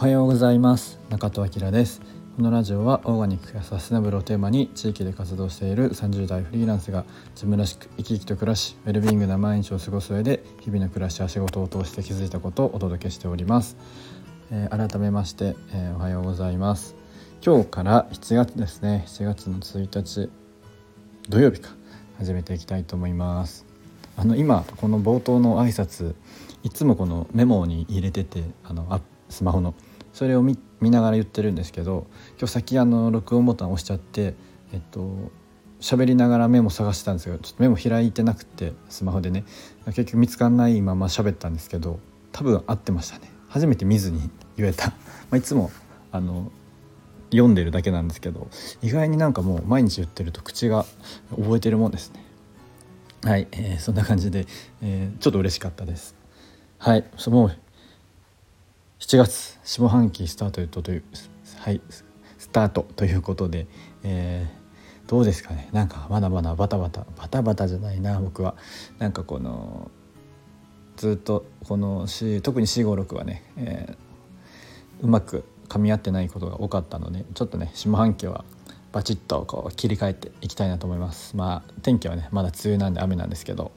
おはようございます。中戸明です。このラジオはオーガニックやサステナブルをテーマに地域で活動している30代フリーランスが自分らしく生き生きと暮らしウェルビーイングな毎日を過ごす上で日々の暮らしや仕事を通して気づいたことをお届けしております、えー、改めまして、えー、おはようございます。今日から7月ですね。7月の1日土曜日か。始めていきたいと思います。あの今この冒頭の挨拶いつもこのメモに入れててあのあスマホのそれを見ながら言ってるんですけど今日先あの録音ボタン押しちゃってえっと喋りながらメモ探してたんですけどちょっとメモ開いてなくてスマホでね。結局見つかんないまま喋ったんですけど多分合ってましたね。初めて見ずに言えた、まあ、いつもあの読んでるだけなんですけど意外になんかもう毎日言ってると口が覚えてるもんですね。はい、えー、そんな感じで、えー、ちょっと嬉しかったです。はいもう7月下半期スタートというはいスタートということで、えー、どうですかね。なんかまだまだバタバタバタバタじゃないな僕は。なんかこのずっとこの特に456はね、えー、うまく噛み合ってないことが多かったのでちょっとね下半期はバチッとこう切り替えていきたいなと思います。まあ天気はねまだ梅雨なんで雨なんですけど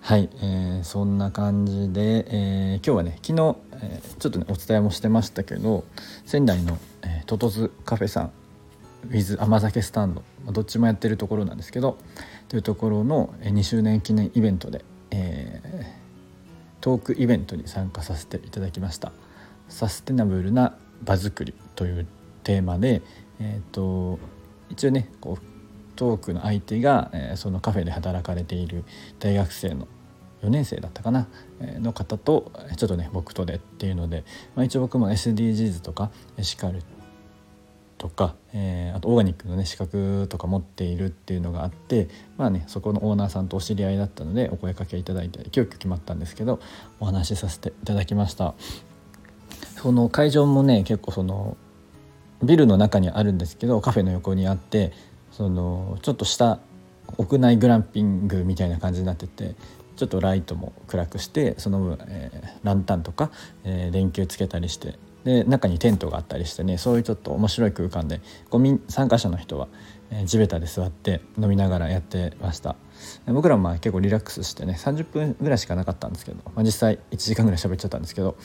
はい、えー、そんな感じで、えー、今日はね昨日、えー、ちょっとねお伝えもしてましたけど仙台の、えー、トトズカフェさん with 甘酒スタンドどっちもやってるところなんですけどというところの2周年記念イベントで、えー、トークイベントに参加させていただきました。サステナブルな場作りというテーマで、えーと、一応ねこうトークの相手が、え、そのカフェで働かれている大学生の4年生だったかな、え、の方とちょっとね僕とでっていうので、まあ、一応僕も SDGs とかエシカルとか、えー、あとオーガニックのね資格とか持っているっていうのがあってまあねそこのオーナーさんとお知り合いだったのでお声かけいただいて急遽決まったんですけどお話しさせていただきました。その会場もね結構そのビルの中にあるんですけどカフェの横にあってそのちょっとした屋内グランピングみたいな感じになっててちょっとライトも暗くしてその分、えー、ランタンとか、えー、電球つけたりしてで中にテントがあったりしてねそういうちょっと面白い空間でゴミ参加者の人は、えー、地べたで座って飲みながらやってました。僕らもまあ結構リラックスしてね30分ぐらいしかなかったんですけど、まあ、実際1時間ぐらい喋っちゃったんですけど、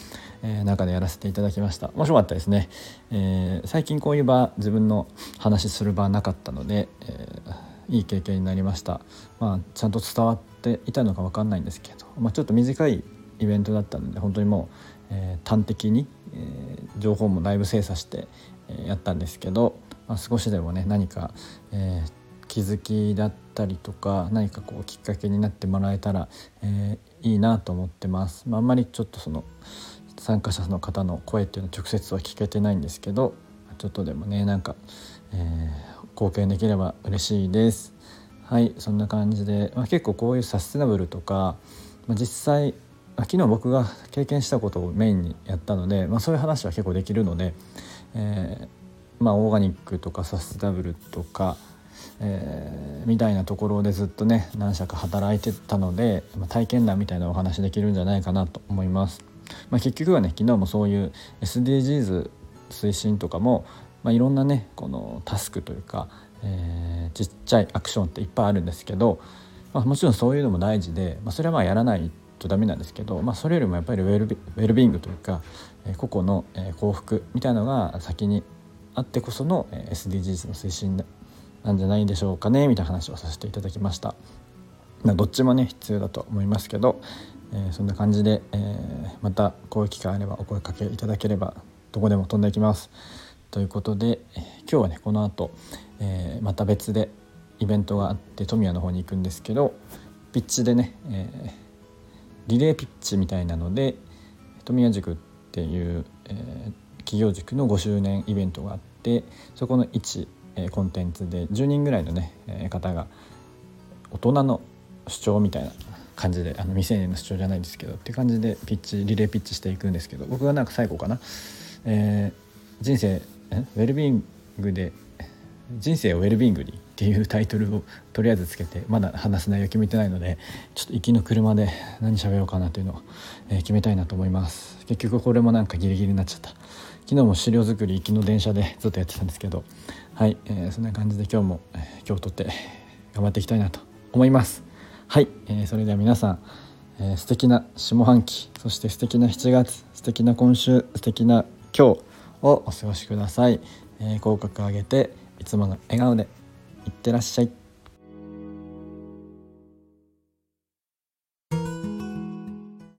えー、中でやらせていただきました。面白かったですね、えー、最近こういう場自分の話する場なかったので、え、いい経験になりました、まあ、ちゃんと伝わっていたのか分かんないんですけど、まあ、ちょっと短いイベントだったので本当にもう、えー、端的に、えー、情報もだいぶ精査して、え、やったんですけど、まあ、少しでもね何か、え、気づきだったりとか何かこうきっかけになってもらえたら、え、いいなと思ってます。まあ、あんまりちょっとその参加者の方の声っていうのは直接は聞けてないんですけどちょっとでもねなんか、えー、貢献できれば嬉しいです。はいそんな感じで、まあ、結構こういうサステナブルとか、まあ、実際、昨日僕が経験したことをメインにやったので、まあ、そういう話は結構できるので、えー、まあオーガニックとかサステナブルとかえー、みたいなところでずっとね何社か働いてたので、まあ、体験談みたいなお話できるんじゃないかなと思います。ま、結局はね昨日もそういう SDGs 推進とかも、まあ、いろんなねこのタスクというか、えー、ちっちゃいアクションっていっぱいあるんですけど、まあ、もちろんそういうのも大事で、まあ、それはまあやらないとダメなんですけど、まあ、それよりもやっぱりウェルビウェルビングというか、えー、個々の、え幸福みたいなのが先にあってこそのえ SDGs の推進なんじゃないでしょうかねみたいな話をさせていただきました。まあ、どっちもね必要だと思いますけど、えー、そんな感じで、えー、またこういう機会あればお声かけいただければどこでも飛んでいきます。ということで、えー、今日はねこの後、えまた別でイベントがあって富谷の方に行くんですけどピッチでね、えリレーピッチみたいなので富谷塾っていう、え企業塾の5周年イベントがあってそこの位置えコンテンツで10人ぐらいのね、え方が大人の主張みたいな感じであの未成年の主張じゃないですけどって感じでピッチリレーピッチしていくんですけど僕がなんか最後かな、えー、人生ウェルビーングで人生をウェルビーングにっていうタイトルをとりあえずつけてまだ話す内容決めてないのでちょっと行きの車で何喋ろうかなというのを、えー、決めたいなと思います。結局これもなんかギリギリになっちゃった。昨日も資料作り行きの電車でずっとやってたんですけどはい、えー、そんな感じで今日も、えー、今日とって頑張っていきたいなと思います。はい、えー、それでは皆さん、えー、素敵な下半期そして素敵な7月素敵な今週素敵な今日をお過ごしください、えー、口角上げていつもの笑顔で。いってらっしゃい。